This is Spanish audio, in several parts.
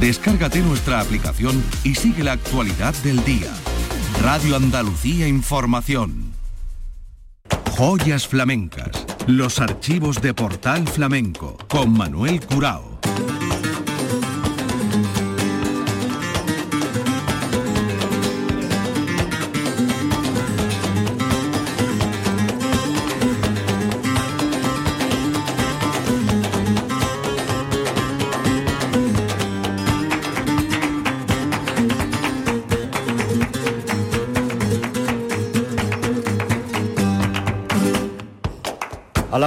Descárgate nuestra aplicación y sigue la actualidad del día. Radio Andalucía Información. Joyas flamencas. Los archivos de Portal Flamenco con Manuel Curao.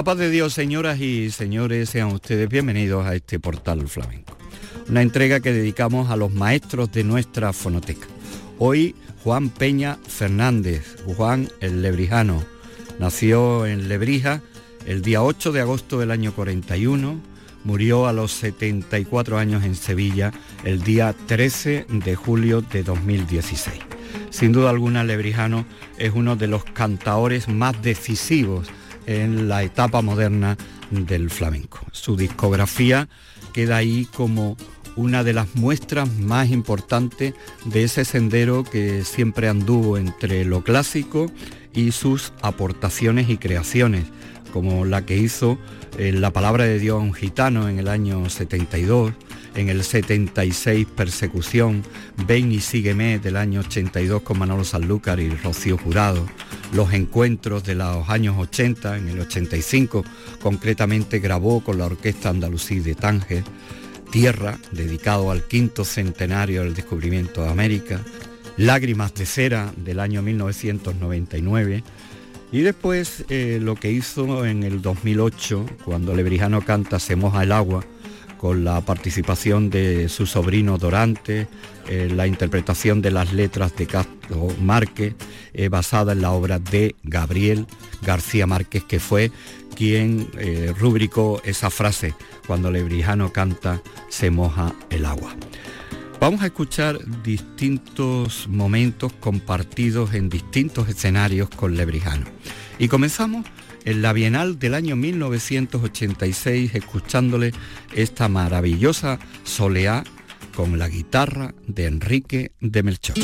Paz de Dios, señoras y señores, sean ustedes bienvenidos a este portal flamenco. Una entrega que dedicamos a los maestros de nuestra fonoteca. Hoy Juan Peña Fernández, Juan el Lebrijano, nació en Lebrija el día 8 de agosto del año 41, murió a los 74 años en Sevilla el día 13 de julio de 2016. Sin duda alguna, Lebrijano es uno de los cantaores más decisivos en la etapa moderna del flamenco. Su discografía queda ahí como una de las muestras más importantes de ese sendero que siempre anduvo entre lo clásico y sus aportaciones y creaciones, como la que hizo en La Palabra de Dios a un gitano en el año 72, en el 76 Persecución, Ven y Sígueme del año 82 con Manolo Sanlúcar y Rocío Jurado, los encuentros de los años 80, en el 85 concretamente grabó con la Orquesta Andalusí de Tánger, Tierra, dedicado al quinto centenario del descubrimiento de América, Lágrimas de Cera del año 1999, y después eh, lo que hizo en el 2008, cuando Lebrijano canta Se moja el agua, con la participación de su sobrino Dorante, eh, la interpretación de las letras de Castro Márquez, eh, basada en la obra de Gabriel García Márquez, que fue quien eh, rubricó esa frase cuando Lebrijano canta Se moja el agua. Vamos a escuchar distintos momentos compartidos en distintos escenarios con Lebrijano. Y comenzamos en la Bienal del año 1986 escuchándole esta maravillosa soleá con la guitarra de Enrique de Melchor.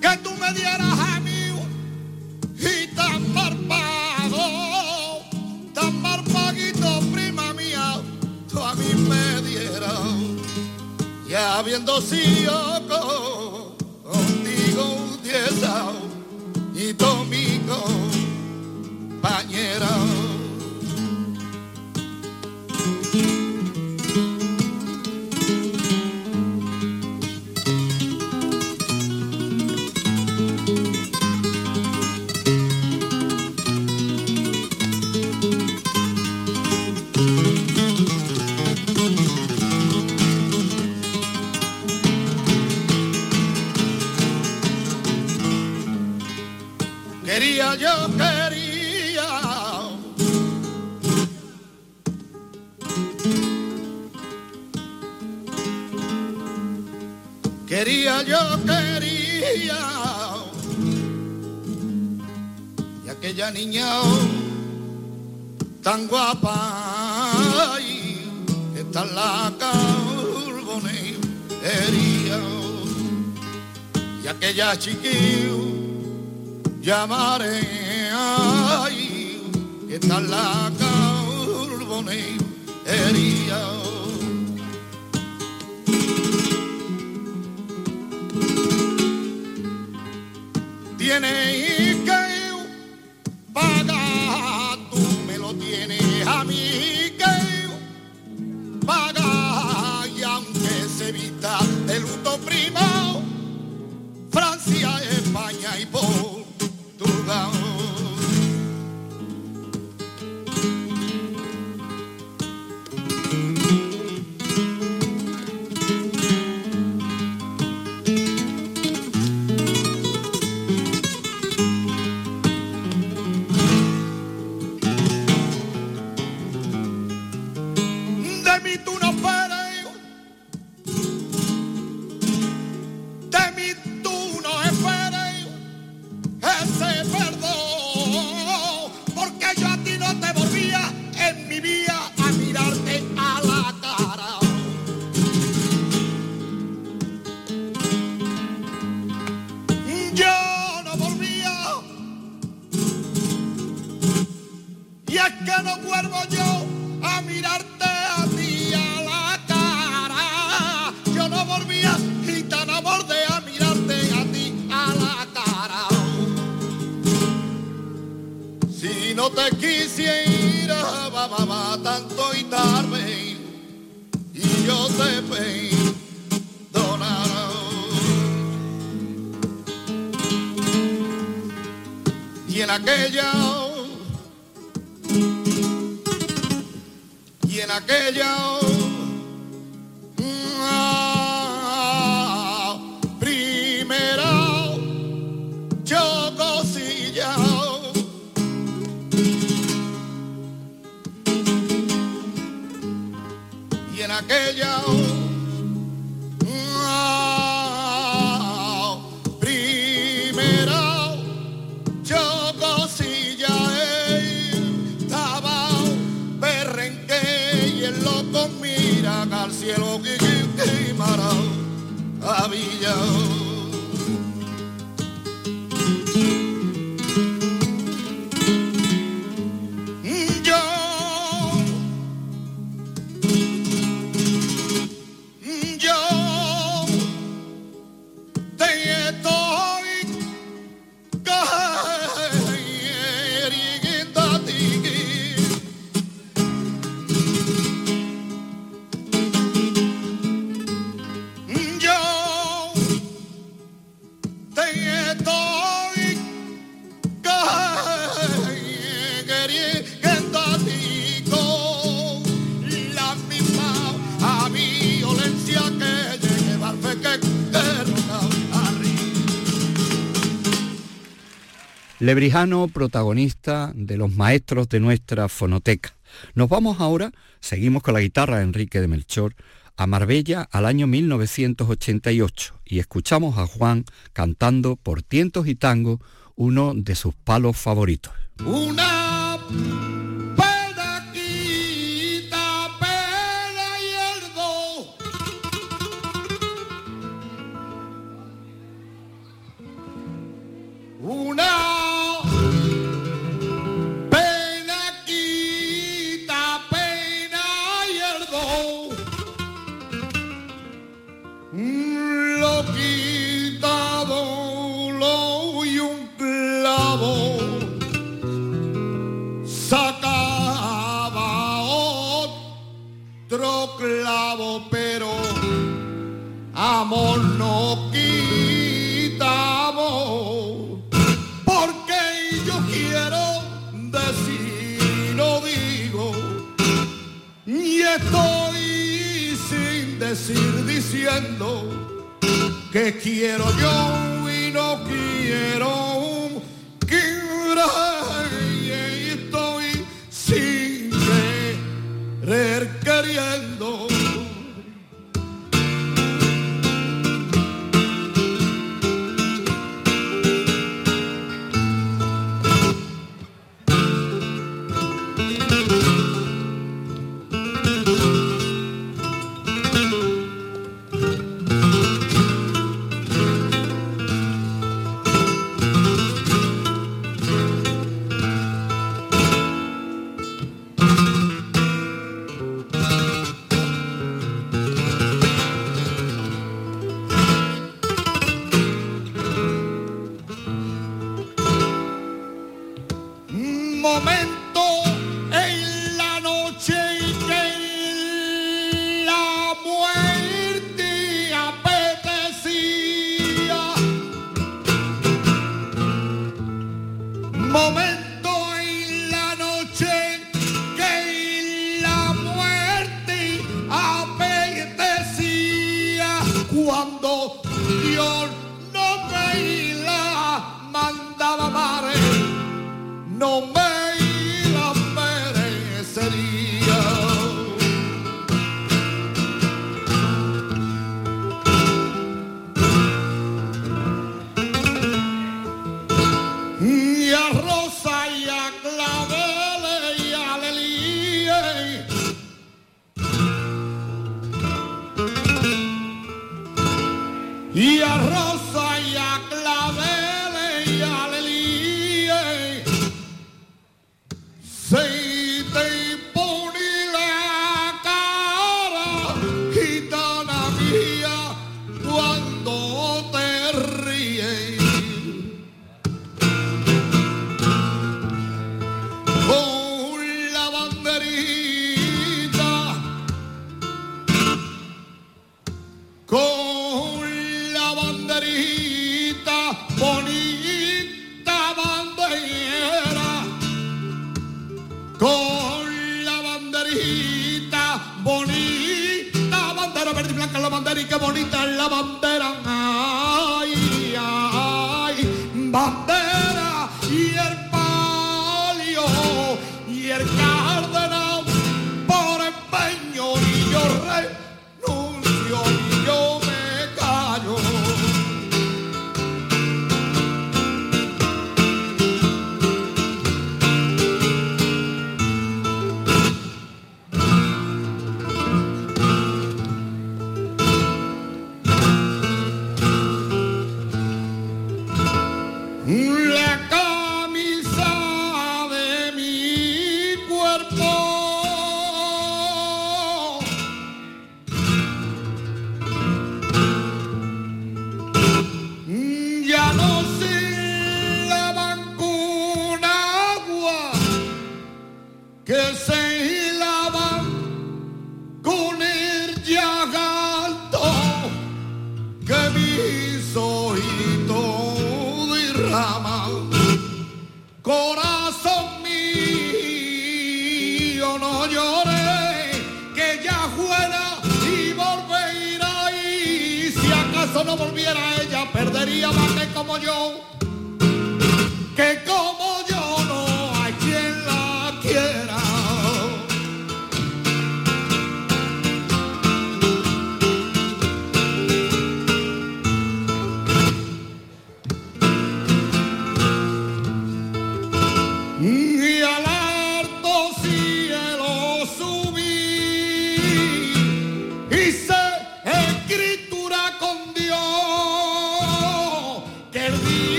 Que tú me dieras a mí y tan marpado, tan marpaguito, prima mía, tú a mí me dieras. Ya habiendo sido. En aquella Lebrijano, protagonista de los maestros de nuestra fonoteca. Nos vamos ahora, seguimos con la guitarra de Enrique de Melchor, a Marbella al año 1988 y escuchamos a Juan cantando por tientos y tango uno de sus palos favoritos. Una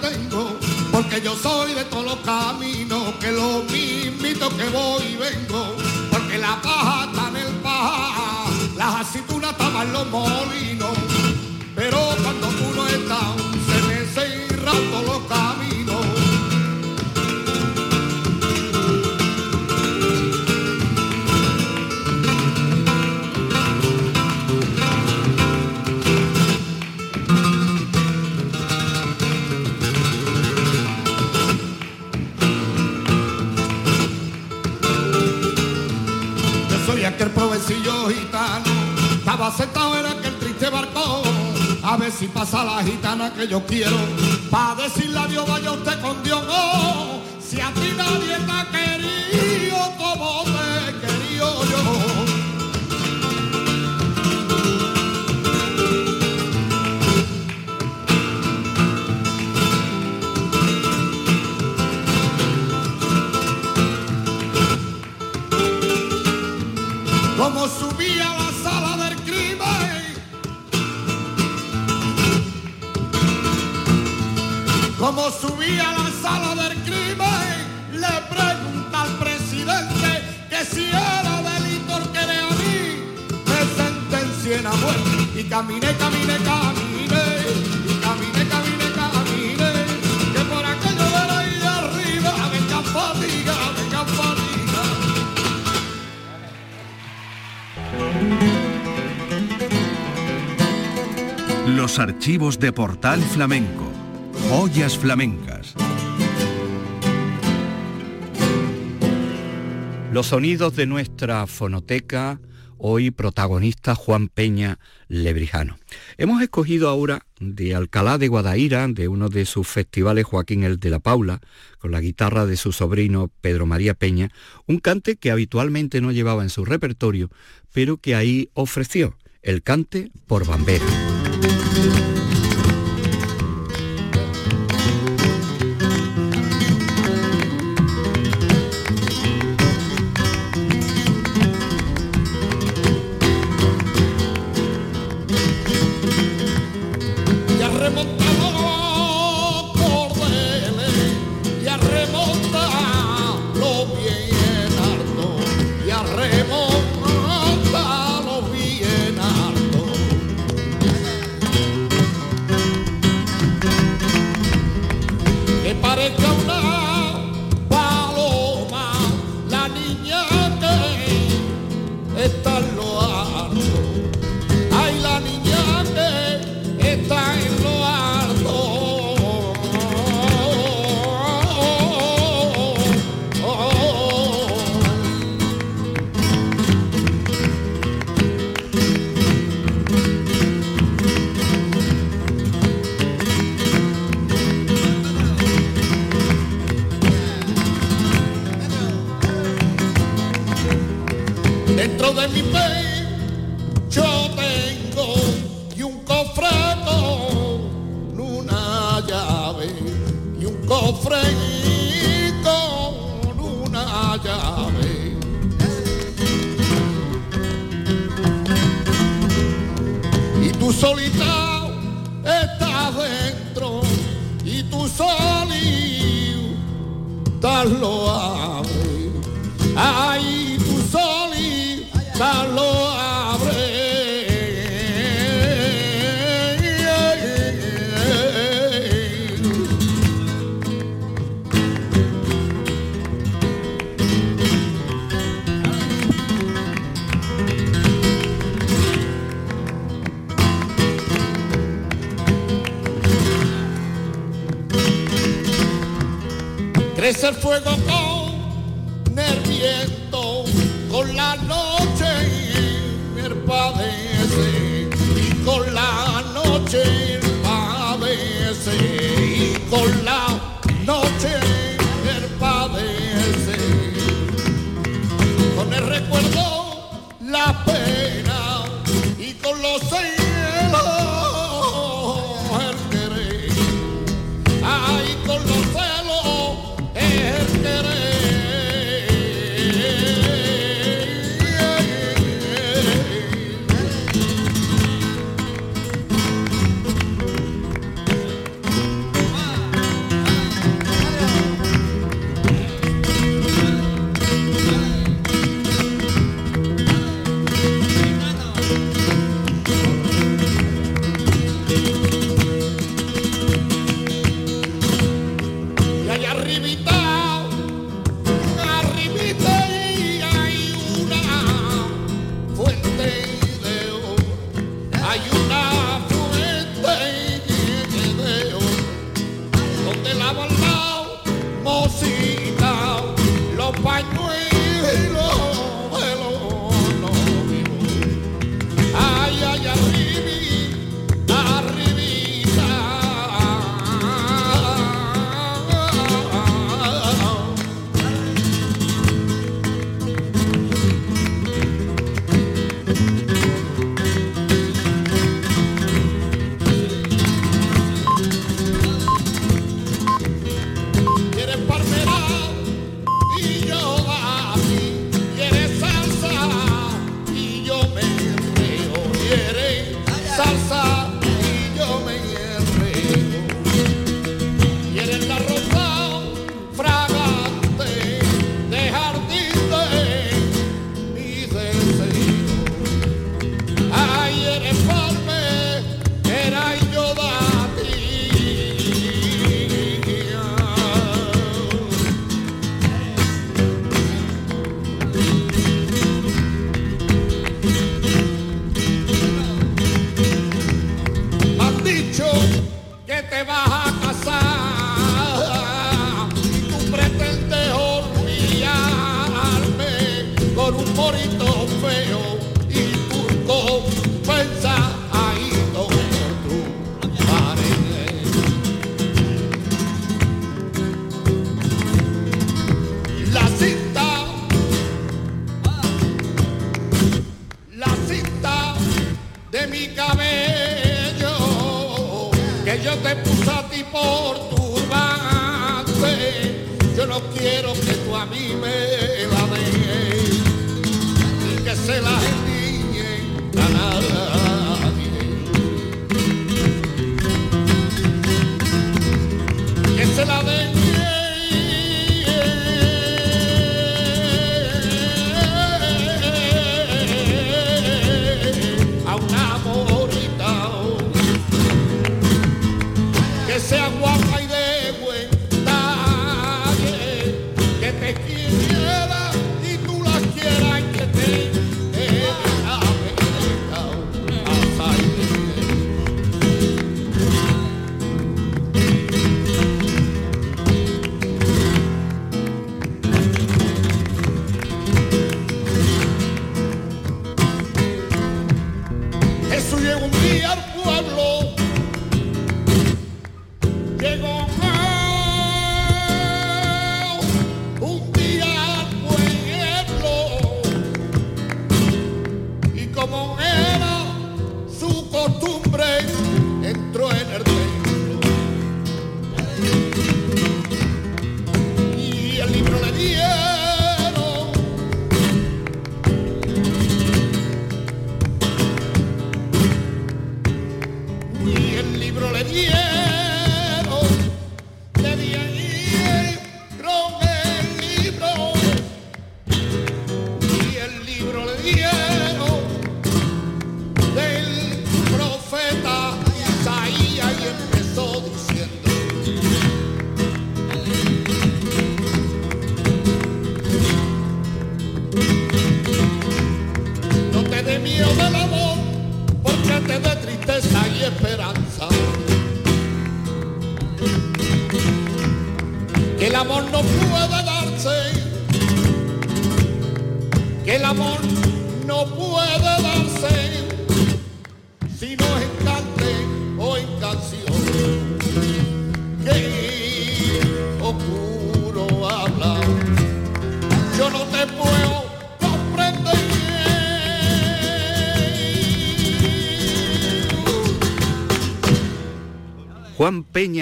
tengo, porque yo soy de todos los caminos, que lo mismito que voy y vengo, porque la paja está en el paja, las aceitunas estaban los molinos, gitana que yo quiero, para decirle adiós vaya usted con Dios, no, si a ti nadie te Como subí a la sala del crimen, le pregunta al presidente que si era delito el que a mí me sentencien a muerte. Y caminé, caminé, caminé, y caminé, caminé, caminé, que por aquello de ahí de arriba venga fatiga, venga fatiga. Los archivos de Portal Flamenco. Joyas flamencas. Los sonidos de nuestra fonoteca, hoy protagonista Juan Peña Lebrijano. Hemos escogido ahora de Alcalá de Guadaira, de uno de sus festivales Joaquín el de la Paula, con la guitarra de su sobrino Pedro María Peña, un cante que habitualmente no llevaba en su repertorio, pero que ahí ofreció, el cante por Bambera.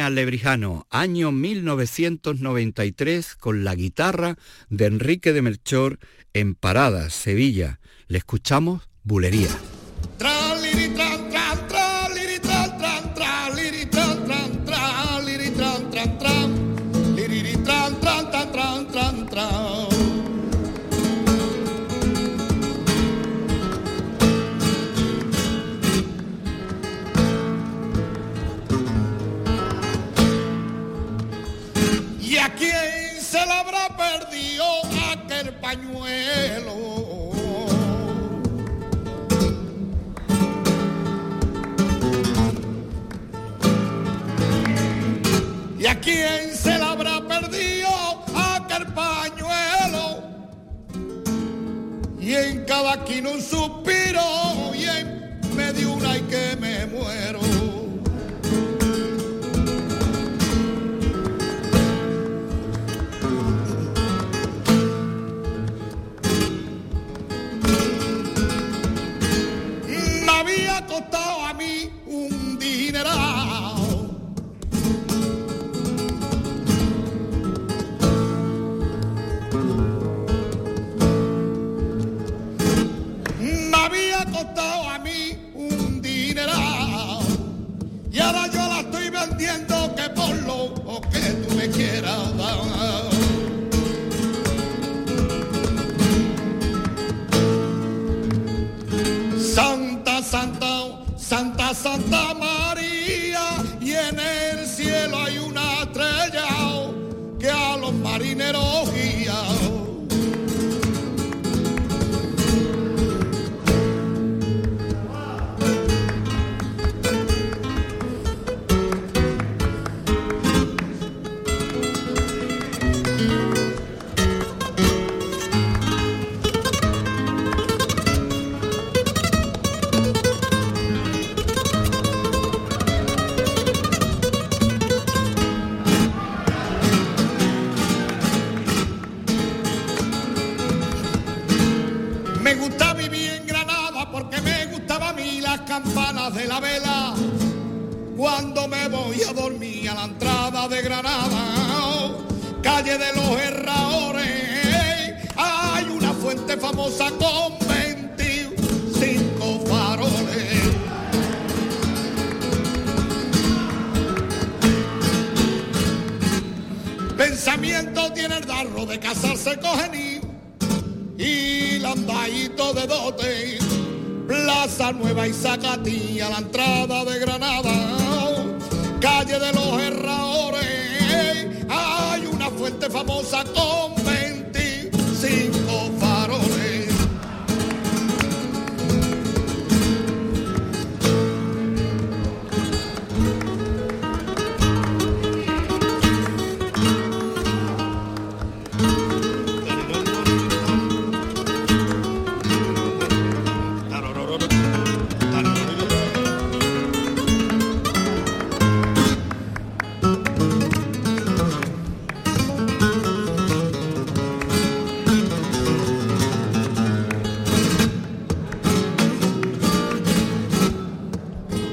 Alebrijano, año 1993, con la guitarra de Enrique de Melchor en Parada, Sevilla. Le escuchamos Bulería.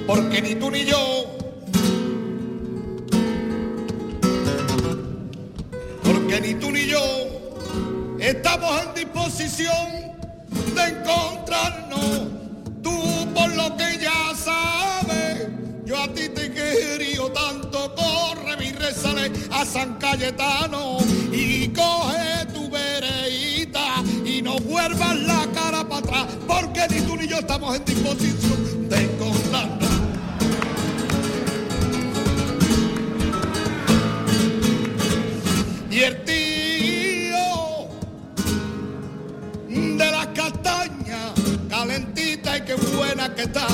porque ni tú ni yo, porque ni tú ni yo estamos en disposición de encontrarnos. Tú por lo que ya sabes, yo a ti te quería tanto, corre mi rezale a San Cayetano y coge tu vereíta y no vuelvas la cara para atrás, porque ni tú ni yo estamos en disposición de qué buena que está.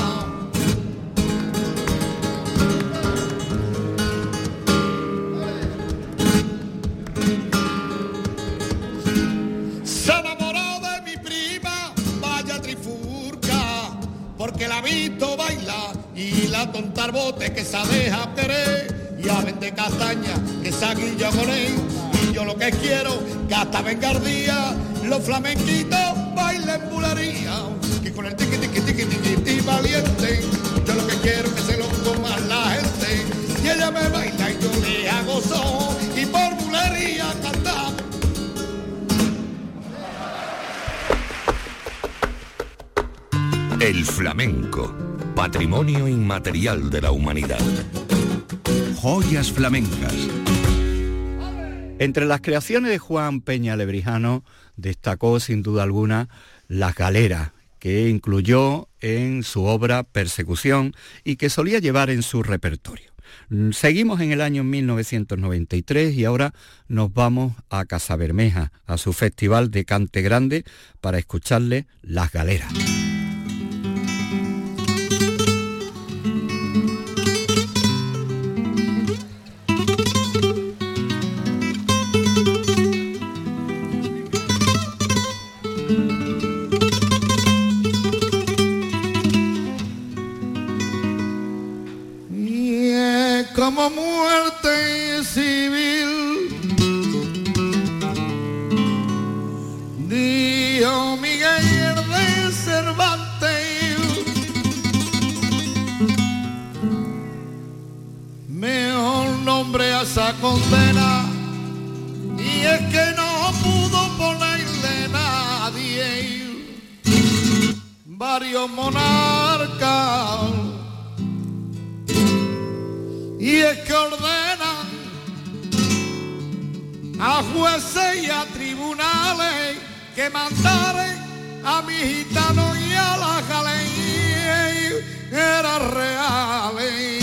Se enamoró de mi prima, vaya trifurca, porque la ha visto bailar y la tontar bote que se deja querer y a vender castaña que se guilla con él. Y yo lo que quiero, que gasta vengardía, los flamenquitos bailan bulería, que con el ticket tiqui valiente, yo lo que quiero que se lo coma la gente. Y ella me baila y yo le hago son y por bulería cantamos. El flamenco, patrimonio inmaterial de la humanidad. Joyas flamencas. Entre las creaciones de Juan Peña Lebrijano destacó sin duda alguna Las Galeras, que incluyó en su obra Persecución y que solía llevar en su repertorio. Seguimos en el año 1993 y ahora nos vamos a Casabermeja, a su festival de cante grande, para escucharle Las Galeras. Condena, y es que no pudo ponerle nadie varios monarcas y es que ordenan a jueces y a tribunales que mandaren a mi gitano y a la jaley era reales.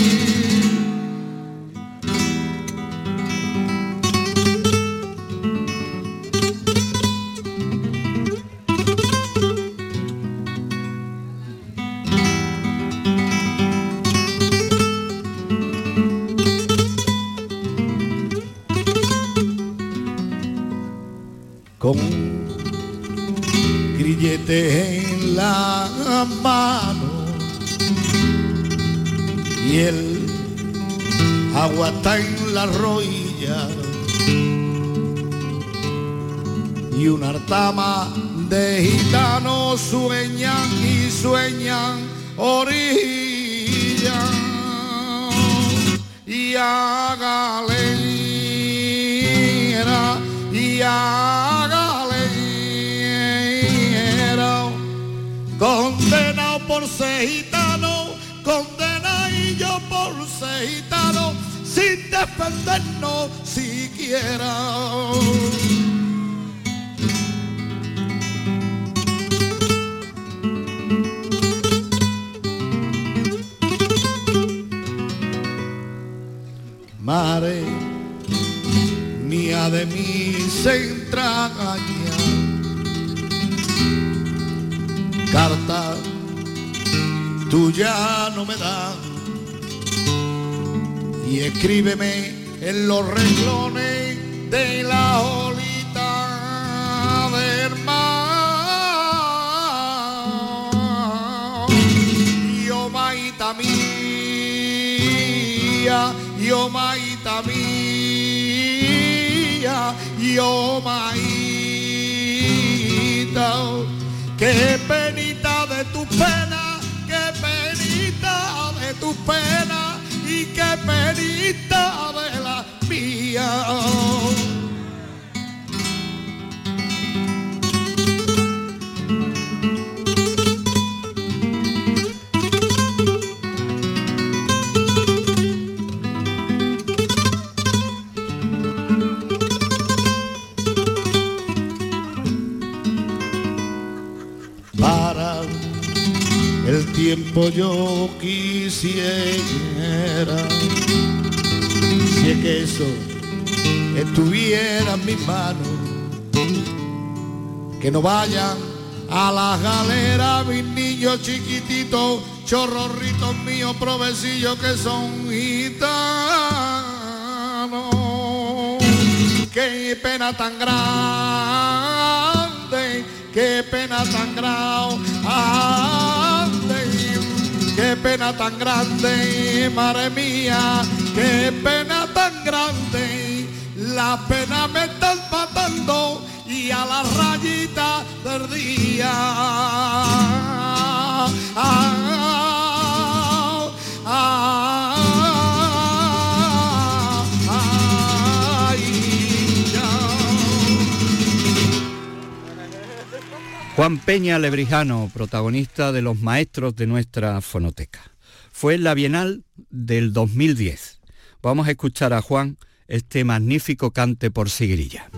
Con grillete en la mano y el agua está en la rodilla y una artama de gitanos sueñan y sueñan orilla y a galera y a por ser gitano, yo por ser gitano, sin defendernos siquiera. Mare mía de mis entrañas carta tuya no me da y escríbeme en los renglones de la olita del mar. Yo maita mía yo maita mía yo maita Qué penita de tu pena, pena y qué penita de la mía. Tiempo yo quisiera, si es que eso estuviera en mis manos, que no vayan a la galera mis niños chiquititos, chorrorritos míos, provecillos que son gitanos. Qué pena tan grande, qué pena tan grande pena tan grande, madre mía, qué pena tan grande. La pena me están matando y a la rayita del día. Ah, ah, Juan Peña Lebrijano, protagonista de los maestros de nuestra fonoteca. Fue en la Bienal del 2010. Vamos a escuchar a Juan este magnífico cante por Sigrilla.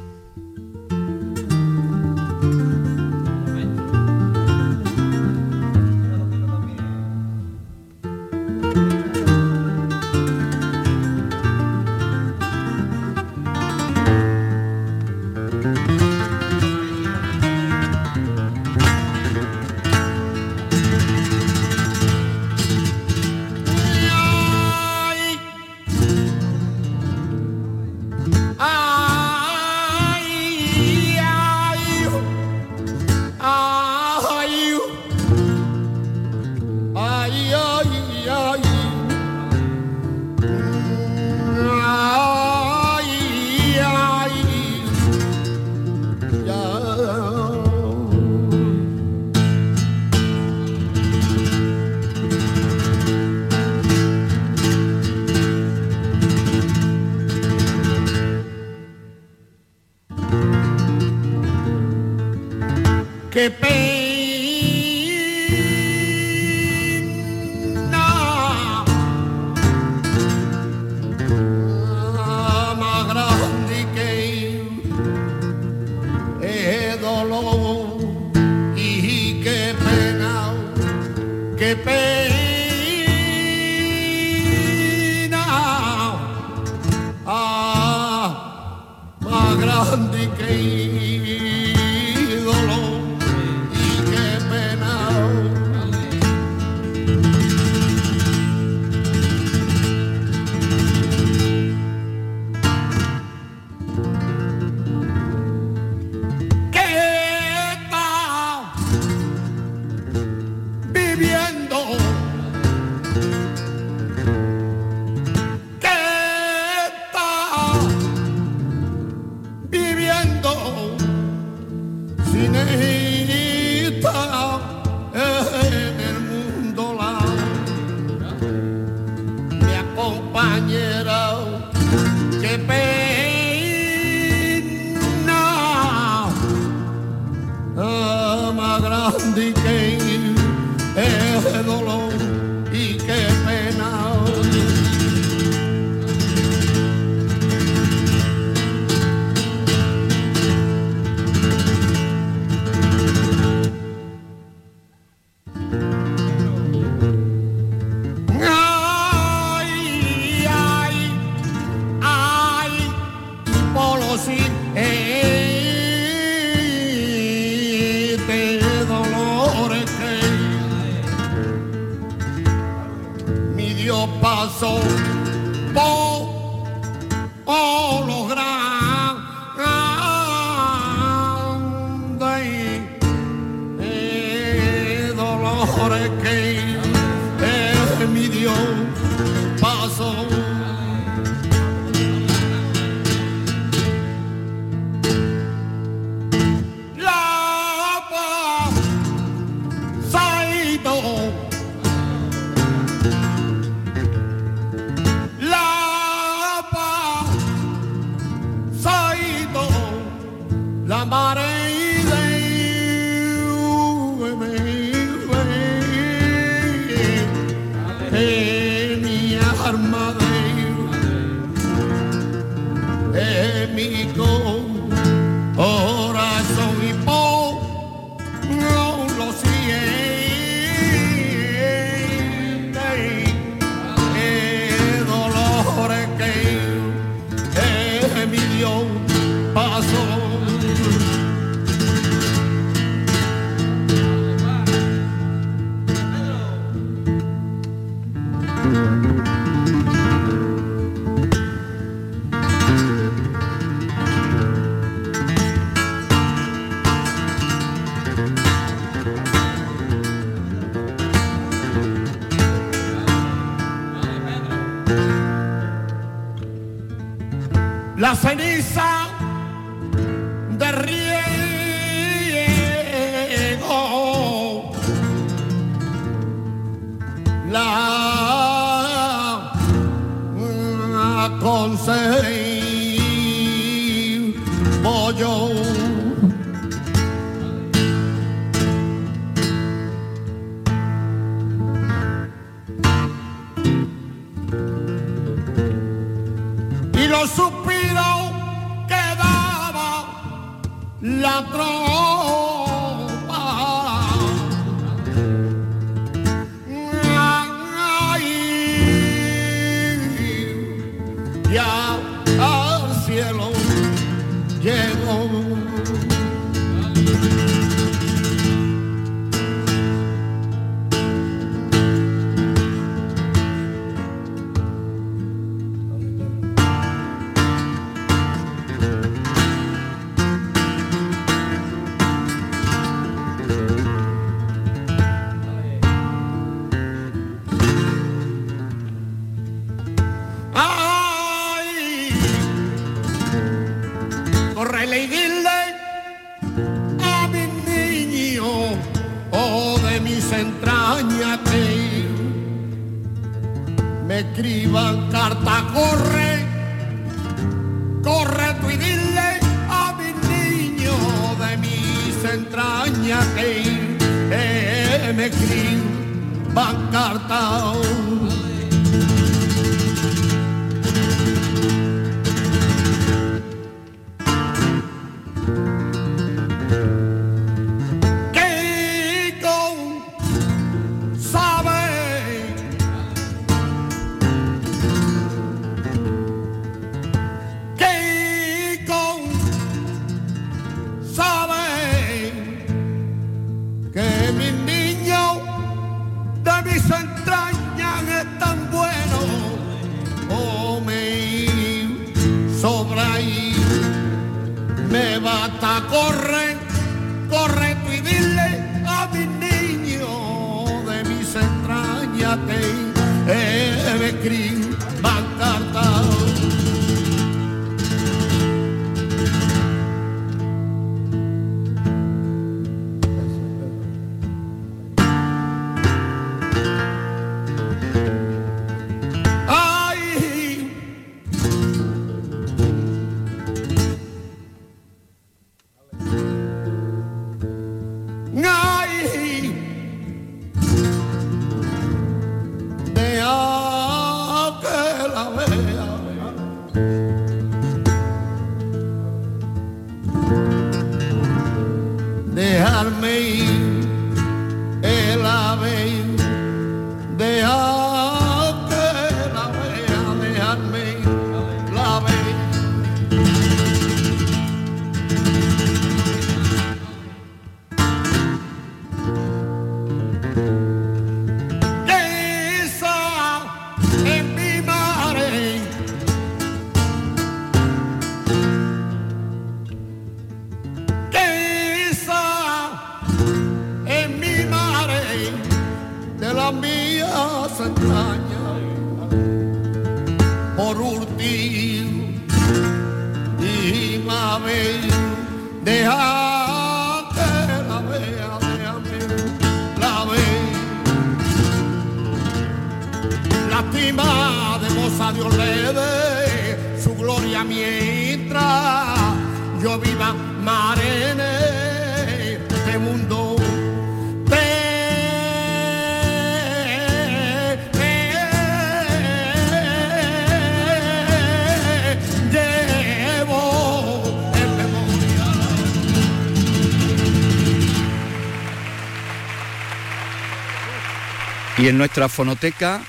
En nuestra fonoteca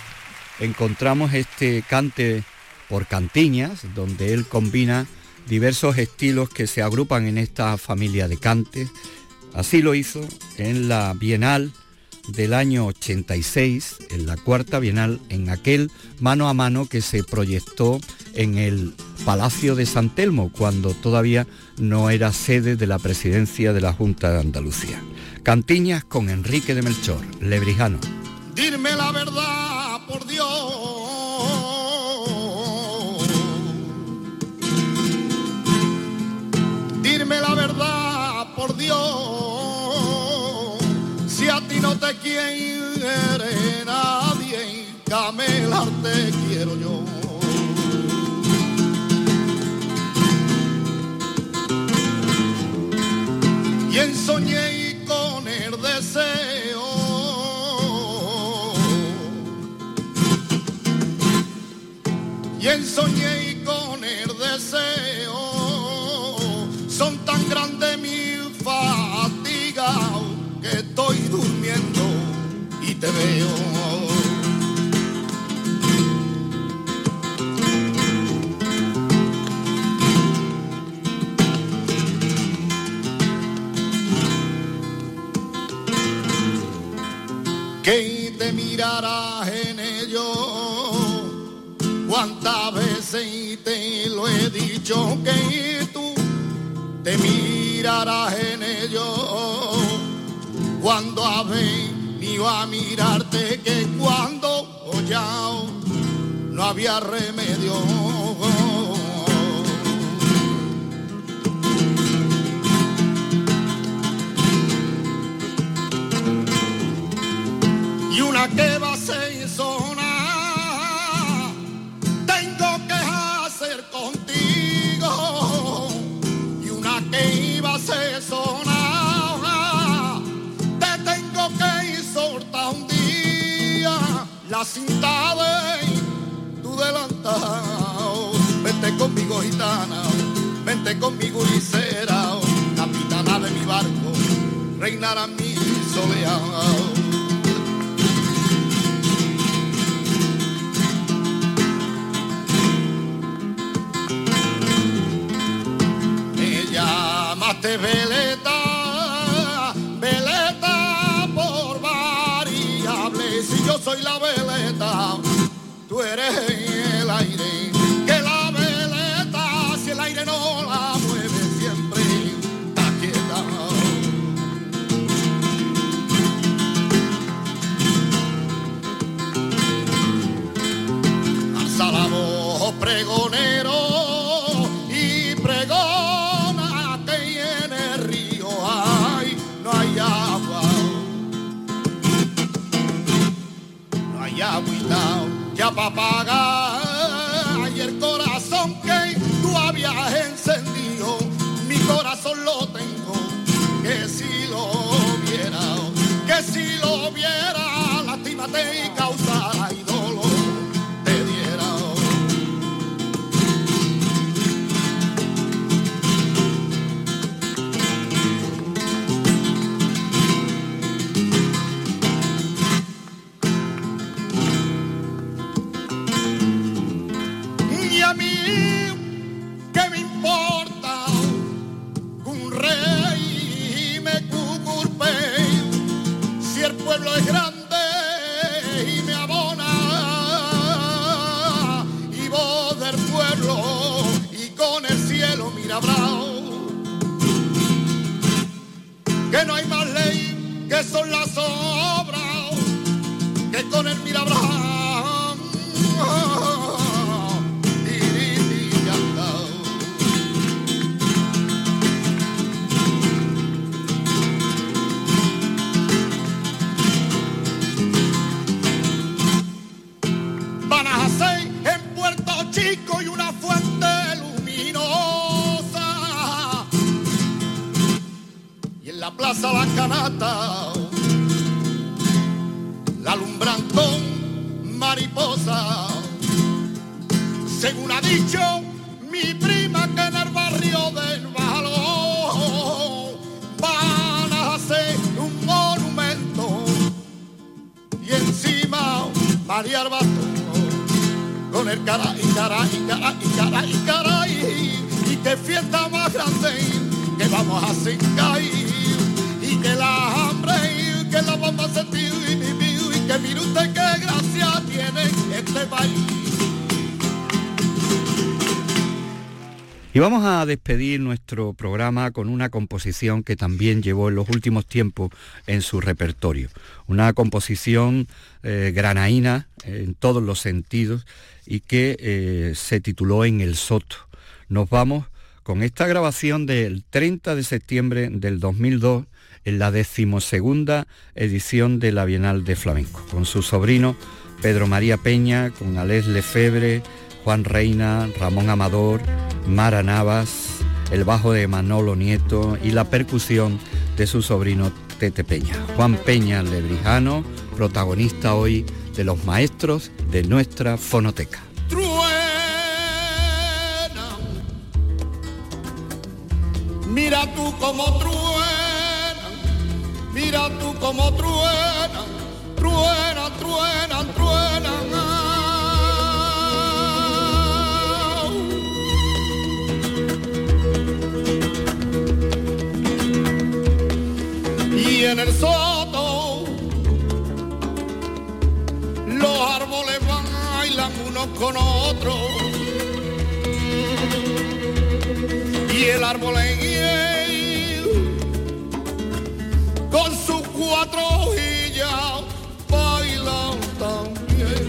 encontramos este cante por cantiñas, donde él combina diversos estilos que se agrupan en esta familia de cantes. Así lo hizo en la Bienal del año 86, en la cuarta Bienal, en aquel mano a mano que se proyectó en el Palacio de San Telmo, cuando todavía no era sede de la presidencia de la Junta de Andalucía. Cantiñas con Enrique de Melchor, Lebrijano. Dime la verdad, por Dios. Dime la verdad, por Dios. Si a ti no te quiere nadie, Camela te quiero yo. Y ensoñé con el deseo. Y en soñé con el deseo. Son tan grandes mi fatiga que estoy durmiendo y te veo. que te mirarás en ello. Cuántas veces te lo he dicho que tú te mirarás en ello. Cuando ha venido a mirarte que cuando ya no había remedio. y una que va a ser vente conmigo licera, capitana de mi barco, reinará mi soleado. Ya Y vamos a despedir nuestro programa con una composición que también llevó en los últimos tiempos en su repertorio. Una composición eh, granaína en todos los sentidos y que eh, se tituló En el Soto. Nos vamos con esta grabación del 30 de septiembre del 2002 en la decimosegunda edición de la Bienal de Flamenco, con su sobrino Pedro María Peña, con Alés Lefebre, Juan Reina, Ramón Amador, Mara Navas, el bajo de Manolo Nieto y la percusión de su sobrino Tete Peña. Juan Peña Lebrijano, protagonista hoy de los maestros de nuestra fonoteca. Mira tú como truena, mira tú como truena, truena, truena, truena. y en el soto. Los árboles bailan unos con otros. Y el árbol en él, con sus cuatro hojillas bailan también.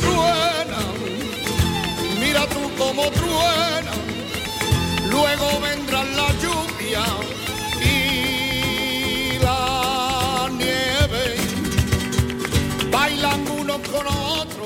Truena mira tú como truena. Luego vendrá la lluvia. non conosco